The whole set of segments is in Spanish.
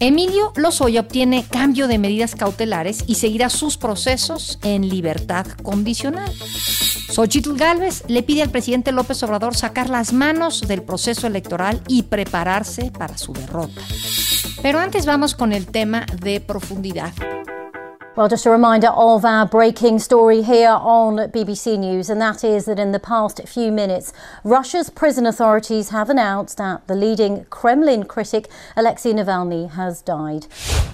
Emilio Lozoya obtiene cambio de medidas cautelares y seguirá sus procesos en libertad condicional. Xochitl Gálvez le pide al presidente López Obrador sacar las manos del proceso electoral y prepararse para su derrota. Pero antes vamos con el tema de profundidad. Well, just a reminder of our breaking story here on BBC News, and that is that in the past few minutes, Russia's prison authorities have announced that the leading Kremlin critic Alexei Navalny has died.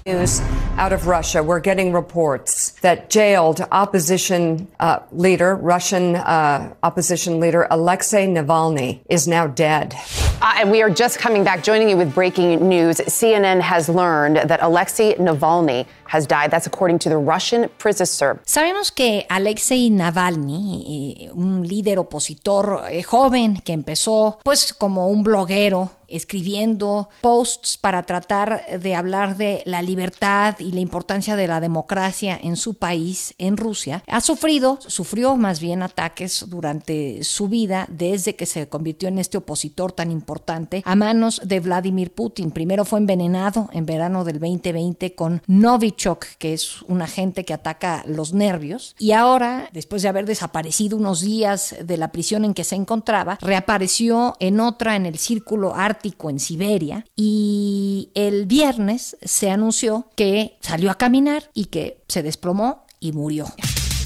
News out of Russia, we're getting reports that jailed opposition uh, leader, Russian uh, opposition leader Alexei Navalny, is now dead. Uh, and we are just coming back, joining you with breaking news. CNN has learned that Alexei Navalny has died. That's according to the Russian prison. Sabemos que Alexei Navalny, eh, un líder opositor eh, joven que empezó pues como un bloguero escribiendo posts para tratar de hablar de la libertad y la importancia de la democracia en su país, en Rusia, ha sufrido, sufrió más bien ataques durante su vida desde que se convirtió en este opositor tan importante a manos de Vladimir Putin. Primero fue envenenado en verano del 2020 con Novichok, que es un agente que ataca los nervios, y ahora, después de haber desaparecido unos días de la prisión en que se encontraba, reapareció en otra en el círculo en Siberia y el viernes se anunció que salió a caminar y que se desplomó y murió.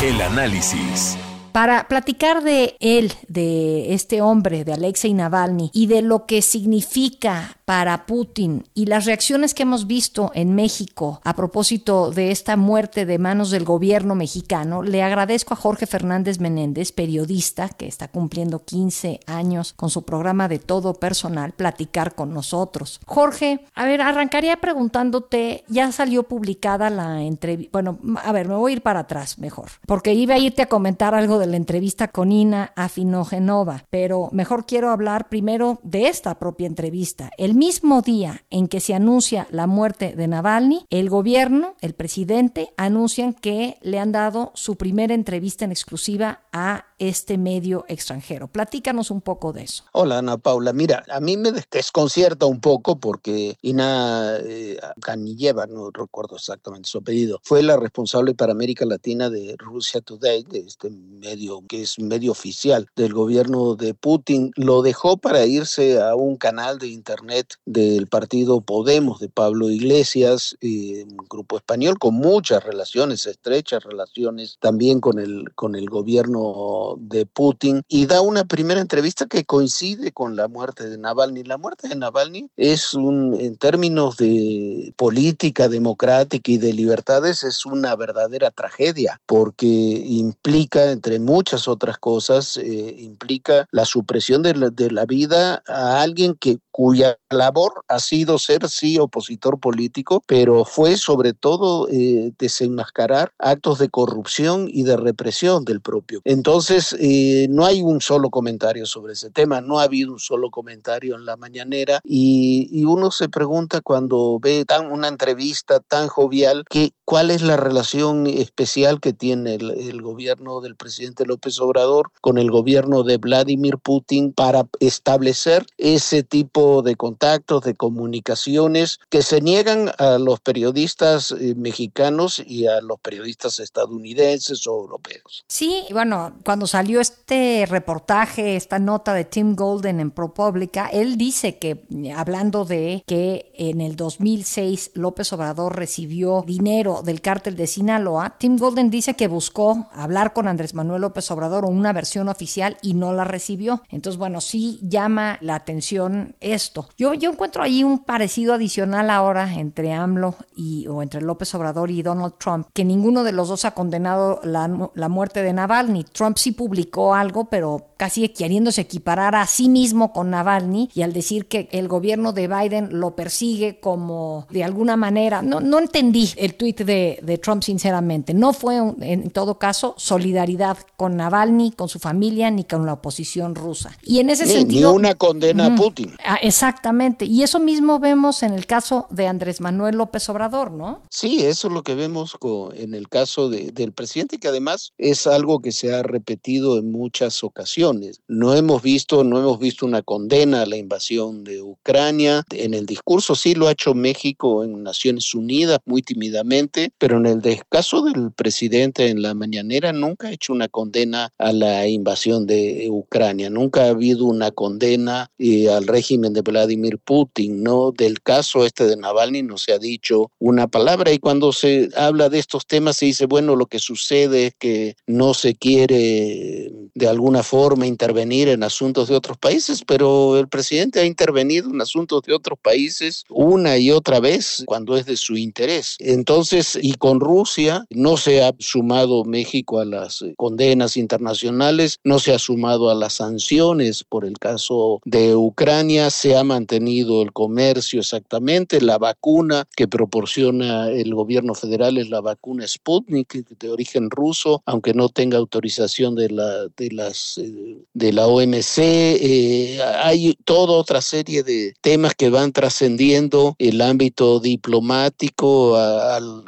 El análisis. Para platicar de él, de este hombre, de Alexei Navalny, y de lo que significa para Putin y las reacciones que hemos visto en México a propósito de esta muerte de manos del gobierno mexicano, le agradezco a Jorge Fernández Menéndez, periodista que está cumpliendo 15 años con su programa de todo personal, platicar con nosotros. Jorge, a ver, arrancaría preguntándote, ya salió publicada la entrevista, bueno, a ver, me voy a ir para atrás mejor, porque iba a irte a comentar algo de la entrevista con Ina Afinogenova, pero mejor quiero hablar primero de esta propia entrevista. El mismo día en que se anuncia la muerte de Navalny, el gobierno, el presidente, anuncian que le han dado su primera entrevista en exclusiva a este medio extranjero. Platícanos un poco de eso. Hola Ana Paula, mira, a mí me desconcierta un poco porque Ina eh, Kaniyeva, no recuerdo exactamente su apellido, fue la responsable para América Latina de Russia Today, de este medio que es medio oficial del gobierno de Putin, lo dejó para irse a un canal de internet del partido Podemos de Pablo Iglesias, un grupo español con muchas relaciones, estrechas relaciones también con el, con el gobierno de Putin y da una primera entrevista que coincide con la muerte de Navalny. La muerte de Navalny es un, en términos de política democrática y de libertades, es una verdadera tragedia porque implica, entre muchas otras cosas, eh, implica la supresión de la, de la vida a alguien que cuya labor ha sido ser, sí, opositor político, pero fue sobre todo eh, desenmascarar actos de corrupción y de represión del propio. Entonces, eh, no hay un solo comentario sobre ese tema, no ha habido un solo comentario en la mañanera y, y uno se pregunta cuando ve tan, una entrevista tan jovial, que, ¿cuál es la relación especial que tiene el, gobierno del presidente López Obrador con el gobierno de Vladimir Putin para establecer ese tipo de contactos, de comunicaciones que se niegan a los periodistas eh, mexicanos y a los periodistas estadounidenses o europeos. Sí, bueno, cuando salió este reportaje, esta nota de Tim Golden en ProPublica, él dice que, hablando de que en el 2006 López Obrador recibió dinero del cártel de Sinaloa, Tim Golden dice que buscó hablar con Andrés Manuel López Obrador o una versión oficial y no la recibió. Entonces, bueno, sí llama la atención esto. Yo, yo encuentro ahí un parecido adicional ahora entre AMLO y, o entre López Obrador y Donald Trump, que ninguno de los dos ha condenado la, la muerte de Navalny. Trump sí publicó algo, pero casi queriéndose equiparar a sí mismo con Navalny y al decir que el gobierno de Biden lo persigue como de alguna manera, no, no entendí el tuit de, de, de Trump, sinceramente. No fue, en todo caso, solidaridad con Navalny, con su familia, ni con la oposición rusa. Y en ese sentido... Ni una condena a Putin. Ah, exactamente. Y eso mismo vemos en el caso de Andrés Manuel López Obrador, ¿no? Sí, eso es lo que vemos en el caso del presidente, que además es algo que se ha repetido en muchas ocasiones. No hemos visto, no hemos visto una condena a la invasión de Ucrania. En el discurso sí lo ha hecho México en Naciones Unidas muy tímidamente, pero en el caso del presidente en la mañanera nunca ha hecho una condena a la invasión de Ucrania, nunca ha habido una condena eh, al régimen de Vladimir Putin, ¿no? Del caso este de Navalny no se ha dicho una palabra y cuando se habla de estos temas se dice, bueno, lo que sucede es que no se quiere de alguna forma intervenir en asuntos de otros países, pero el presidente ha intervenido en asuntos de otros países una y otra vez cuando es de su interés. Entonces, y con Rusia no se ha sumado México a las condenas internacionales, no se ha sumado a las sanciones. Por el caso de Ucrania, se ha mantenido el comercio exactamente, la vacuna que proporciona el gobierno federal es la vacuna Sputnik de origen ruso, aunque no tenga autorización de la de las eh, de la OMC, eh, hay toda otra serie de temas que van trascendiendo el ámbito diplomático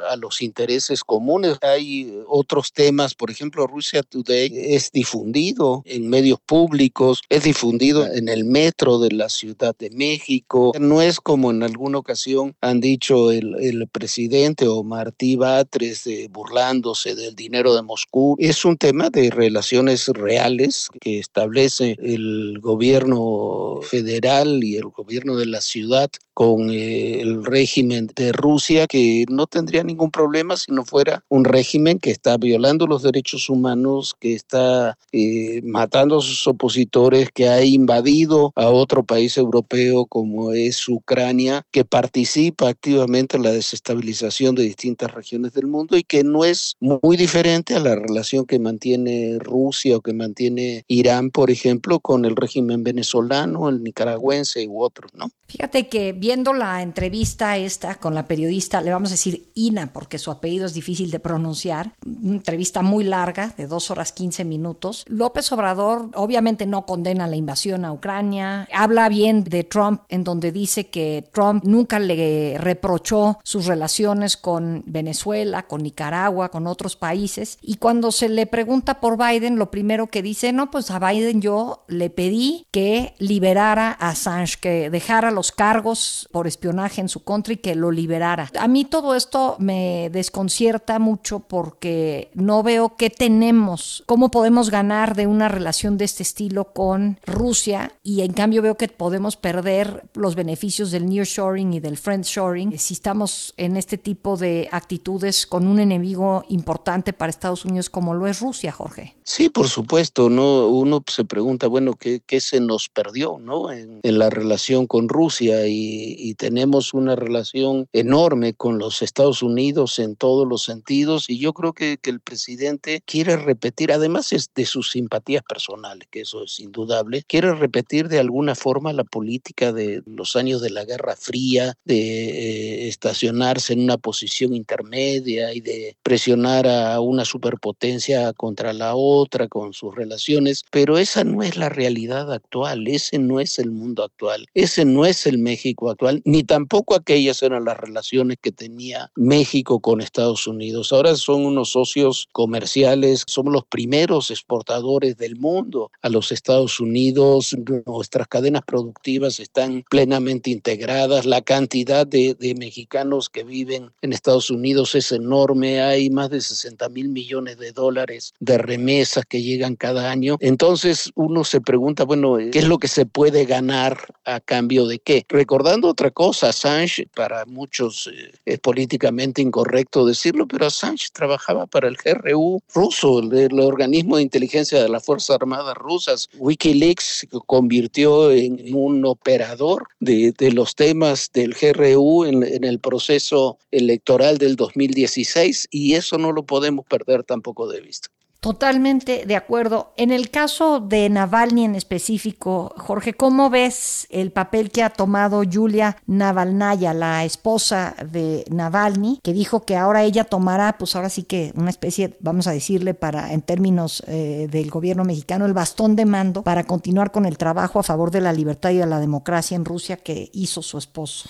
a, los intereses comunes. Hay otros temas, por ejemplo, Rusia Today es difundido en medios públicos, es difundido en el metro de la Ciudad de México. No es como en alguna ocasión han dicho el, el presidente o Martí Batres burlándose del dinero de Moscú. Es un tema de relaciones reales que establece el gobierno federal y el gobierno de la ciudad con eh, el régimen de Rusia, que no tendría ningún problema si no fuera un régimen que está violando los derechos humanos, que está eh, matando a sus opositores, que ha invadido a otro país europeo como es Ucrania, que participa activamente en la desestabilización de distintas regiones del mundo y que no es muy diferente a la relación que mantiene Rusia o que mantiene Irán, por ejemplo, con el régimen venezolano, el nicaragüense u otros, ¿no? Fíjate que viendo la entrevista esta con la periodista, le vamos a decir Ina, porque su apellido es difícil de pronunciar, una entrevista muy larga, de dos horas 15 minutos. López Obrador obviamente no condena la invasión a Ucrania, habla bien de Trump, en donde dice que Trump nunca le reprochó sus relaciones con Venezuela, con Nicaragua, con otros países, y cuando se le pregunta por Biden, lo primero que dice, no, pues a Biden yo le pedí que liberara a Assange, que dejara los cargos por espionaje en su contra y que lo liberara. A mí todo esto me desconcierta mucho porque no veo qué tenemos, cómo podemos ganar de una relación de este estilo con Rusia y en cambio veo que podemos perder los beneficios del nearshoring y del friendshoring si estamos en este tipo de actitudes con un enemigo importante para Estados Unidos como lo es Rusia, Jorge. Sí, por supuesto, no uno se pregunta, bueno, ¿qué, se nos perdió, no? En, en la relación con Rusia y, tenemos una relación enorme con los Estados Unidos en todos los sentidos y yo creo que, que el presidente quiere repetir, además de sus simpatías personales, que eso es indudable, quiere repetir de alguna forma la política de los años de la Guerra Fría, de eh, estacionarse en una posición intermedia y de presionar a una superpotencia contra la otra con sus relaciones, pero esa no es la realidad actual, ese no es el mundo actual, ese no es el México actual, ni tampoco aquellas eran las relaciones que tenía México con Estados Unidos. Ahora son unos socios comerciales, somos los primeros exportadores del mundo a los Estados Unidos, nuestras cadenas productivas están plenamente integradas, la cantidad de, mexicanos que viven en Estados Unidos es enorme, hay más de 60 mil millones de dólares de remesas que llegan cada año. Entonces uno se pregunta, bueno, ¿qué es lo que se puede ganar a cambio de qué? Recordando otra cosa, Assange, para muchos eh, es políticamente incorrecto decirlo, pero Assange trabajaba para el GRU ruso, el, organismo de inteligencia de las Fuerzas Armadas rusas. Wikileaks se convirtió en un operador de, los temas del GRU en, el proceso electoral del 2016 y eso no lo podemos perder tampoco de vista. Totalmente de acuerdo. En el caso de Navalny en específico, Jorge, ¿cómo ves el papel que ha tomado Julia Navalnaya, la esposa de Navalny, que dijo que ahora ella tomará, pues ahora sí que una especie, vamos a decirle, para en términos eh, del gobierno mexicano, el bastón de mando para continuar con el trabajo a favor de la libertad y de la democracia en Rusia que hizo su esposo?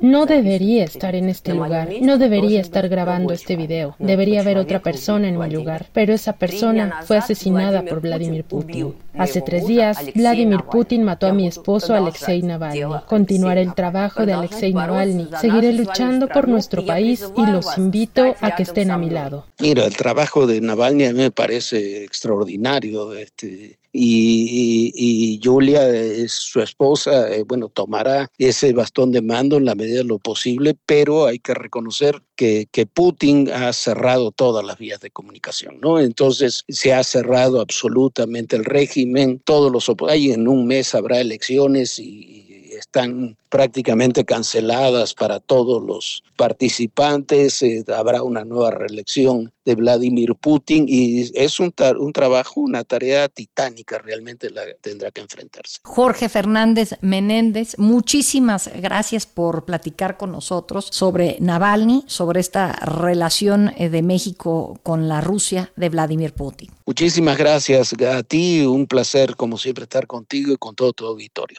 No debería estar en este lugar. No debería estar grabando este video. Debería haber otra persona en mi lugar. Pero esa persona fue asesinada por Vladimir Putin. Hace tres días, Vladimir Putin mató a mi esposo Alexei Navalny. Continuaré el trabajo de Alexei Navalny. Seguiré luchando por nuestro país y los invito a que estén a mi lado. Mira, el trabajo de Navalny a mí me parece extraordinario. Este, y, Julia es su esposa, eh, bueno, tomará ese bastón de mando en la medida de lo posible, pero hay que reconocer que, que, Putin ha cerrado todas las vías de comunicación, ¿no? Entonces se ha cerrado absolutamente el régimen, todos los ahí en un mes habrá elecciones y están prácticamente canceladas para todos los participantes. Eh, habrá una nueva reelección de Vladimir Putin y es un, un trabajo, una tarea titánica realmente la tendrá que enfrentarse. Jorge Fernández Menéndez, muchísimas gracias por platicar con nosotros sobre Navalny, sobre esta relación eh, de México con la Rusia de Vladimir Putin. Muchísimas gracias a ti, un placer como siempre estar contigo y con todo tu auditorio.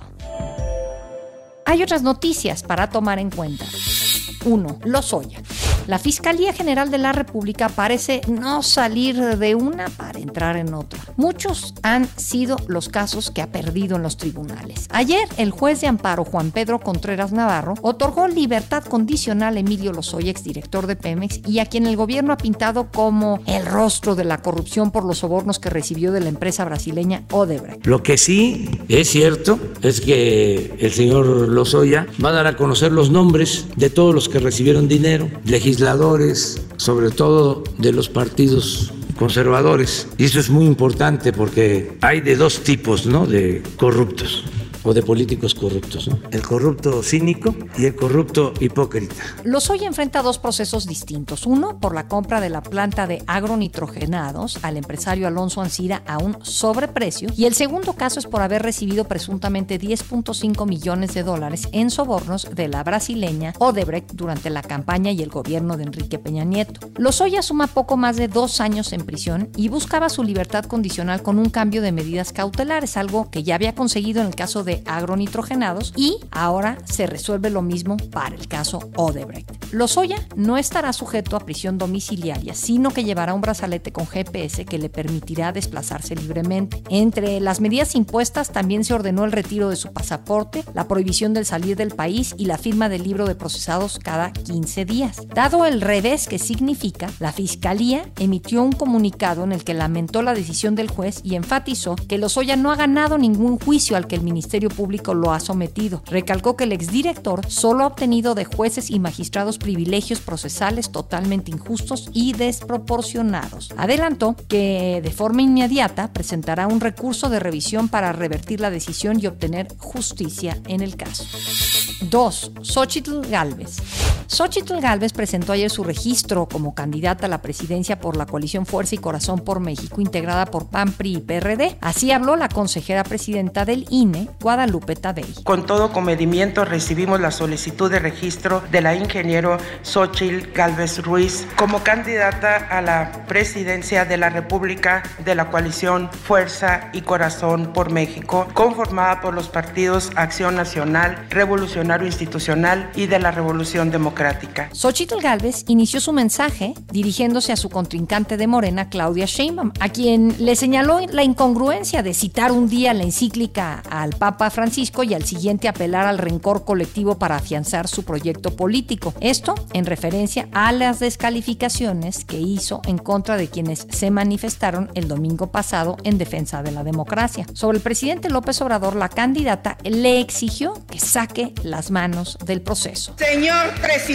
Hay otras noticias para tomar en cuenta. 1. Lozoya. La Fiscalía General de la República parece no salir de una para entrar en otra. Muchos han sido los casos que ha perdido en los tribunales. Ayer, el juez de amparo Juan Pedro Contreras Navarro otorgó libertad condicional a Emilio Lozoya, exdirector de Pemex, y a quien el gobierno ha pintado como el rostro de la corrupción por los sobornos que recibió de la empresa brasileña Odebrecht. Lo que sí es cierto es que el señor Lozoya va a dar a conocer los nombres de todos los que recibieron dinero, legisladores, sobre todo de los partidos conservadores. Y eso es muy importante porque hay de dos tipos ¿no? de corruptos o de políticos corruptos, El corrupto cínico y el corrupto hipócrita. Lozoya enfrenta dos procesos distintos. Uno, por la compra de la planta de agronitrogenados al empresario Alonso Ancira a un sobreprecio. Y el segundo caso es por haber recibido presuntamente 10.5 millones de dólares en sobornos de la brasileña Odebrecht durante la campaña y el gobierno de Enrique Peña Nieto. Lozoya suma poco más de dos años en prisión y buscaba su libertad condicional con un cambio de medidas cautelares, algo que ya había conseguido en el caso de agronitrogenados y ahora se resuelve lo mismo para el caso Odebrecht. Lozoya no estará sujeto a prisión domiciliaria, sino que llevará un brazalete con GPS que le permitirá desplazarse libremente. Entre las medidas impuestas también se ordenó el retiro de su pasaporte, la prohibición del salir del país y la firma del libro de procesados cada 15 días. Dado el revés que significa, la Fiscalía emitió un comunicado en el que lamentó la decisión del juez y enfatizó que Lozoya no ha ganado ningún juicio al que el Ministerio Público lo ha sometido. Recalcó que el exdirector solo ha obtenido de jueces y magistrados privilegios procesales totalmente injustos y desproporcionados. Adelantó que de forma inmediata presentará un recurso de revisión para revertir la decisión y obtener justicia en el caso. 2. Xochitl Galvez. Xochitl Galvez presentó ayer su registro como candidata a la presidencia por la coalición Fuerza y Corazón por México, integrada por PAN, PRI y PRD. Así habló la consejera presidenta del INE, Guadalupe Tadei. Con todo comedimiento recibimos la solicitud de registro de la ingeniero Xochitl Galvez Ruiz como candidata a la presidencia de la República de la coalición Fuerza y Corazón por México, conformada por los partidos Acción Nacional, Revolucionario Institucional y de la Revolución Democrática democrática. Xochitl Galvez inició su mensaje dirigiéndose a su contrincante de Morena, Claudia Sheinbaum, a quien le señaló la incongruencia de citar un día la encíclica al Papa Francisco y al siguiente apelar al rencor colectivo para afianzar su proyecto político. Esto en referencia a las descalificaciones que hizo en contra de quienes se manifestaron el domingo pasado en defensa de la democracia. Sobre el presidente López Obrador, la candidata le exigió que saque las manos del proceso. Señor presidente,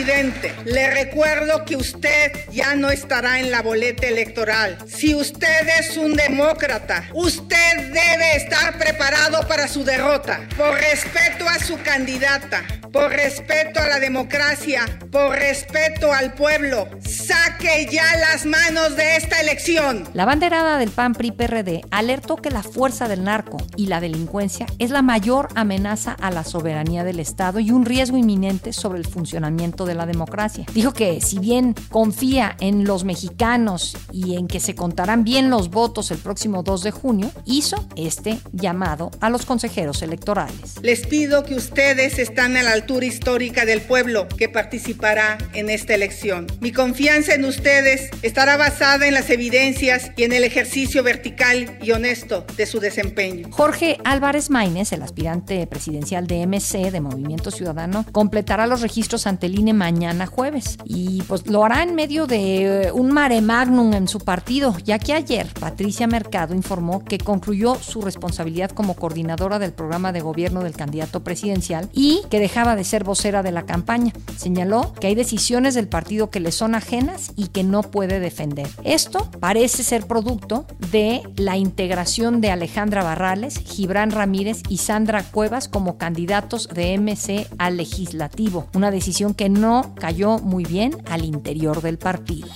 le recuerdo que usted ya no estará en la boleta electoral. Si usted es un demócrata, usted debe estar preparado para su derrota. Por respeto a su candidata, por respeto a la democracia, por respeto al pueblo, saque ya las manos de esta elección. La banderada del PAN PRI PRD alertó que la fuerza del narco y la delincuencia es la mayor amenaza a la soberanía del Estado y un riesgo inminente sobre el funcionamiento de la democracia. Dijo que si bien confía en los mexicanos y en que se contarán bien los votos el próximo 2 de junio, hizo este llamado a los consejeros electorales. Les pido que ustedes están a la altura histórica del pueblo que participará en esta elección. Mi confianza en ustedes estará basada en las evidencias y en el ejercicio vertical y honesto de su desempeño. Jorge Álvarez Maínez, el aspirante presidencial de MC de Movimiento Ciudadano, completará los registros ante el Mañana jueves y pues lo hará en medio de eh, un mare magnum en su partido, ya que ayer Patricia Mercado informó que concluyó su responsabilidad como coordinadora del programa de gobierno del candidato presidencial y que dejaba de ser vocera de la campaña. Señaló que hay decisiones del partido que le son ajenas y que no puede defender. Esto parece ser producto de la integración de Alejandra Barrales, Gibran Ramírez y Sandra Cuevas como candidatos de MC al legislativo, una decisión que no cayó muy bien al interior del partido.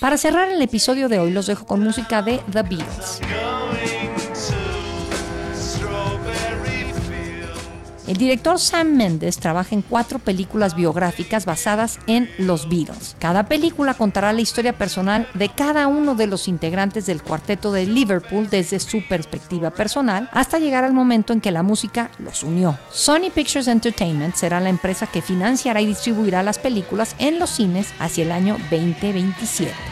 Para cerrar el episodio de hoy los dejo con música de The Beatles. El director Sam Mendes trabaja en cuatro películas biográficas basadas en los Beatles. Cada película contará la historia personal de cada uno de los integrantes del cuarteto de Liverpool desde su perspectiva personal hasta llegar al momento en que la música los unió. Sony Pictures Entertainment será la empresa que financiará y distribuirá las películas en los cines hacia el año 2027.